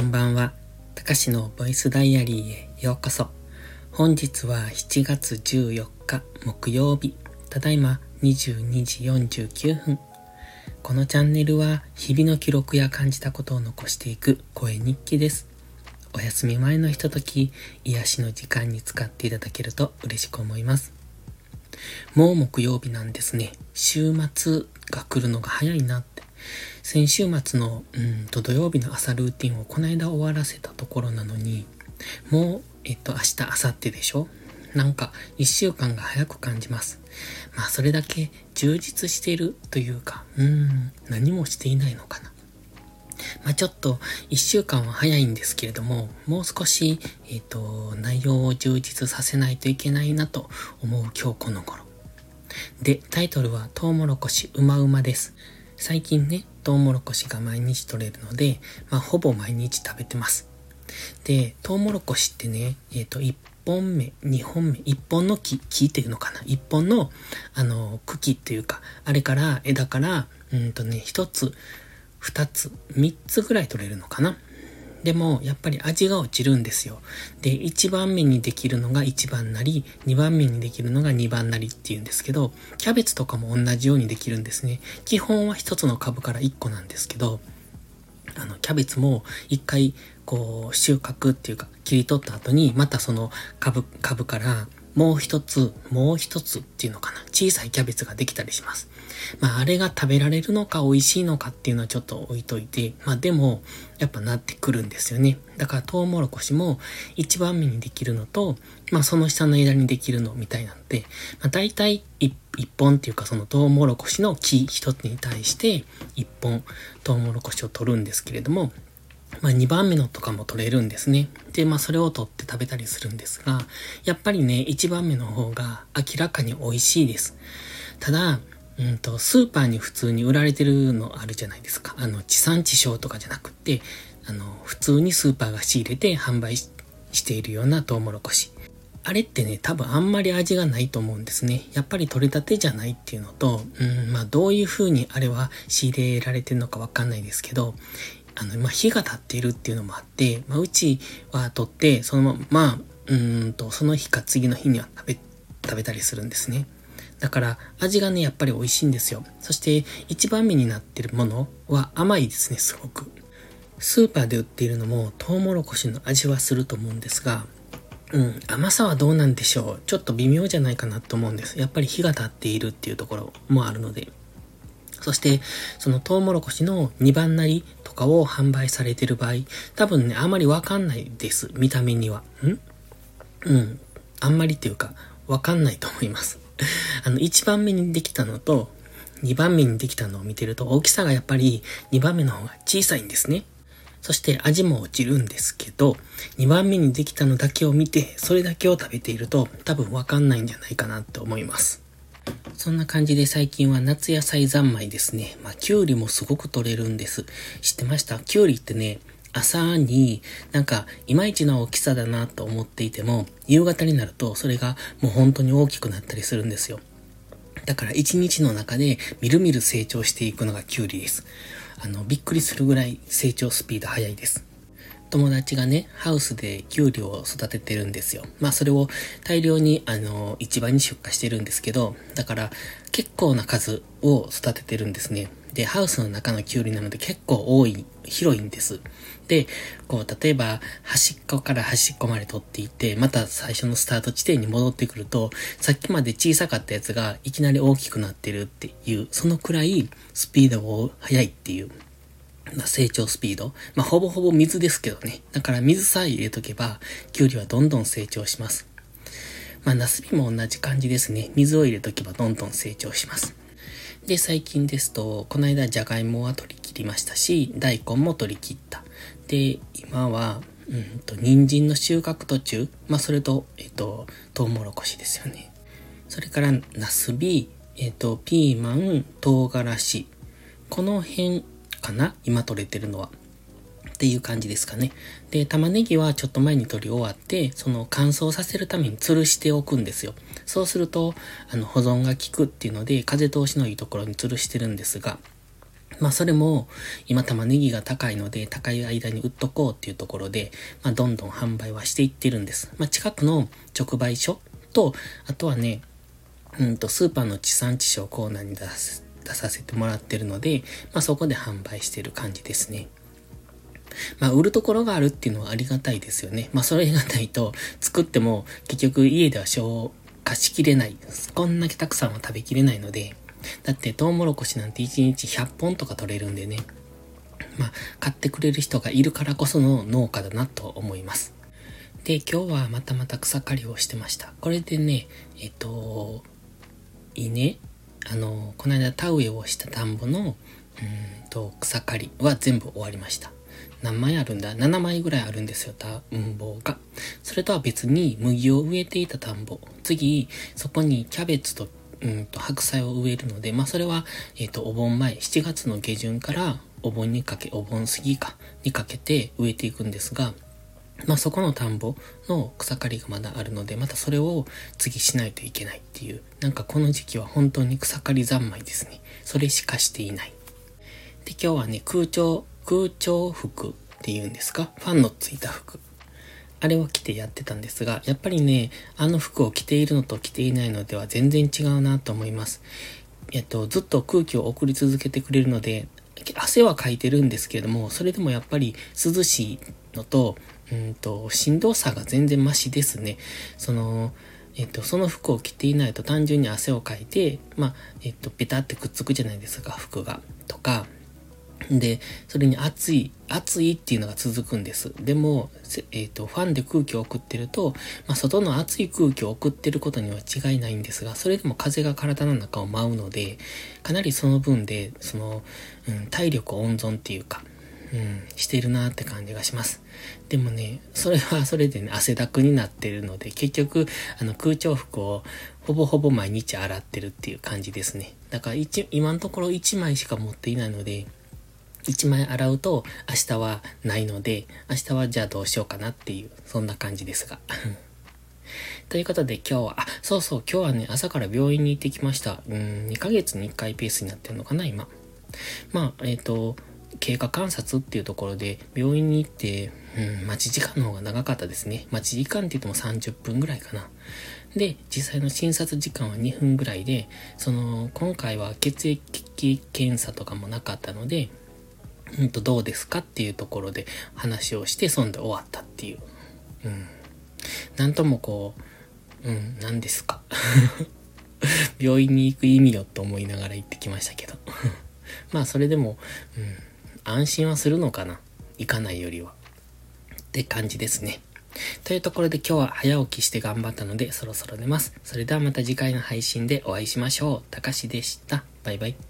こんばんは。たかしのボイスダイアリーへようこそ。本日は7月14日木曜日。ただいま22時49分。このチャンネルは日々の記録や感じたことを残していく声日記です。お休み前のひととき、癒しの時間に使っていただけると嬉しく思います。もう木曜日なんですね。週末が来るのが早いなって先週末の、うんと土曜日の朝ルーティンをこの間終わらせたところなのに、もう、えっと、明日、明後日でしょ？なんか、一週間が早く感じます。まあ、それだけ充実しているというか、うん、何もしていないのかな。まあ、ちょっと、一週間は早いんですけれども、もう少し、えっ、と、内容を充実させないといけないなと思う今日この頃。で、タイトルは、トウモロコシうまうまです。最近ね、トウモロコシが毎日取れるので、まあ、ほぼ毎日食べてます。で、トウモロコシってね、えっ、ー、と、1本目、2本目、1本の木、木っていうのかな ?1 本の、あの、茎っていうか、あれから枝から、うんとね、1つ、2つ、3つぐらい取れるのかな？でも、やっぱり味が落ちるんですよ。で、1番目にできるのが1番なり、2番目にできるのが2番なりっていうんですけど、キャベツとかも同じようにできるんですね。基本は1つの株から1個なんですけど、あの、キャベツも1回、こう、収穫っていうか、切り取った後に、またその株、株から、もう一つ、もう一つっていうのかな。小さいキャベツができたりします。まあ、あれが食べられるのか美味しいのかっていうのはちょっと置いといて、まあでも、やっぱなってくるんですよね。だからトウモロコシも一番目にできるのと、まあその下の枝にできるのみたいなので、まあ大体一本っていうかそのトウモロコシの木一つに対して一本トウモロコシを取るんですけれども、まあ2番目のとかも取れるんですね。で、まあそれを取って食べたりするんですが、やっぱりね、1番目の方が明らかに美味しいです。ただ、うんと、スーパーに普通に売られてるのあるじゃないですか。あの、地産地消とかじゃなくて、あの、普通にスーパーが仕入れて販売しているようなトウモロコシ。あれってね、多分あんまり味がないと思うんですね。やっぱり取れたてじゃないっていうのと、うん、まあどういう風にあれは仕入れられてるのかわかんないですけど、あの、まあ火が立っているっていうのもあって、まあうちは取って、そのまま、うんと、その日か次の日には食べ、食べたりするんですね。だから味がね、やっぱり美味しいんですよ。そして一番目になってるものは甘いですね、すごく。スーパーで売っているのもトウモロコシの味はすると思うんですが、うん、甘さはどうなんでしょう。ちょっと微妙じゃないかなと思うんです。やっぱり火が立っているっていうところもあるので。そして、そのトウモロコシの2番なりとかを販売されてる場合、多分ね、あまりわかんないです。見た目には。ん？うん。あんまりっていうか、わかんないと思います。あの、1番目にできたのと、2番目にできたのを見てると、大きさがやっぱり2番目の方が小さいんですね。そして味も落ちるんですけど、2番目にできたのだけを見て、それだけを食べていると、多分わかんないんじゃないかなと思います。そんな感じで最近は夏野菜三昧ですね。まあ、きゅうりもすごく取れるんです。知ってました？きゅうりってね、朝になんかいまいちの大きさだなと思っていても、夕方になるとそれがもう本当に大きくなったりするんですよ。だから一日の中でみるみる成長していくのがキュウリです。あの、びっくりするぐらい成長スピード速いです。友達がね、ハウスでキュウリを育ててるんですよ。まあそれを大量に、あの、市場に出荷してるんですけど、だから結構な数を育ててるんですね。で、ハウスの中のキュウリなので結構多い、広いんです。で、こう、例えば、端っこから端っこまで取っていって、また最初のスタート地点に戻ってくると、さっきまで小さかったやつがいきなり大きくなってるっていう、そのくらいスピードが速いっていう、ま、成長スピード。まあ、ほぼほぼ水ですけどね。だから水さえ入れとけば、キュウリはどんどん成長します。まあ、ナスビも同じ感じですね。水を入れとけばどんどん成長します。で、最近ですと、この間じゃがいもは取り切りましたし、大根も取り切った。で、今は、うんと、人参の収穫途中。まあ、それと、えっと、トウモロコシですよね。それから、ナスビ、えっと、ピーマン、唐辛子。この辺かな？今取れてるのは。っていう感じですかね。で、玉ねぎはちょっと前に取り終わって、その乾燥させるために吊るしておくんですよ。そうすると、あの、保存が効くっていうので、風通しのいいところに吊るしてるんですが、まあそれも今玉ねぎが高いので高い間に売っとこうっていうところで、まあどんどん販売はしていってるんです。まあ近くの直売所と、あとはね、うんとスーパーの地産地消コーナーに出す出させてもらってるので、まあそこで販売してる感じですね。まあ、売るところがあるっていうのはありがたいですよね。まあ、それがないと、作っても結局家では消化しきれない。こんだけたくさんは食べきれないので、だってトウモロコシなんて1日100本とか取れるんでね。まあ、買ってくれる人がいるからこその農家だなと思います。で、今日はまたまた草刈りをしてました。これでね、えっと、稲あの、この間田植えをした田んぼの、うんと、草刈りは全部終わりました。何枚あるんだ ?7 枚ぐらいあるんですよ、田んぼが。それとは別に麦を植えていた田んぼ。次、そこにキャベツと、うんと、白菜を植えるので、まあそれは、えっ、ー、と、お盆前、7月の下旬からお盆にかけ、お盆過ぎか、にかけて植えていくんですが、まあそこの田んぼの草刈りがまだあるので、またそれを次しないといけないっていう、なんかこの時期は本当に草刈り三昧ですね。それしかしていない。で、今日はね、空調、空調服っていうんですか？ファンのついた服。あれを着てやってたんですが、やっぱりね、あの服を着ているのと着ていないのでは全然違うなと思います。えっと、ずっと空気を送り続けてくれるので、汗はかいてるんですけれども、それでもやっぱり涼しいのと、うんと、振動差が全然マシですね。その、えっと、その服を着ていないと単純に汗をかいて、まあ、えっと、ペタってくっつくじゃないですか、服が。とか、で、それに暑い、暑いっていうのが続くんです。でも、えっ、と、ファンで空気を送ってると、まあ、外の暑い空気を送ってることには違いないんですが、それでも風が体の中を舞うので、かなりその分で、その、うん、体力温存っていうか、うん、してるなって感じがします。でもね、それはそれでね、汗だくになってるので、結局、あの、空調服をほぼほぼ毎日洗ってるっていう感じですね。だから一、今のところ1枚しか持っていないので、1枚洗うと明日はないので、明日はじゃあどうしようかなっていう、そんな感じですが。ということで今日は、あ、そうそう、今日はね、朝から病院に行ってきました。うん、2ヶ月に1回ペースになってるのかな、今。まあ、えっ、ー、と、経過観察っていうところで病院に行って、うん、待ち時間の方が長かったですね。待ち時間って言っても30分ぐらいかな。で、実際の診察時間は2分ぐらいで、その、今回は血液検査とかもなかったので、うんと、どうですかっていうところで話をして、そんで終わったっていう。うん。なんともこう、うん、何ですか。病院に行く意味よと思いながら行ってきましたけど。まあ、それでも、うん、安心はするのかな？行かないよりは。って感じですね。というところで今日は早起きして頑張ったのでそろそろ寝ます。それではまた次回の配信でお会いしましょう。たかしでした。バイバイ。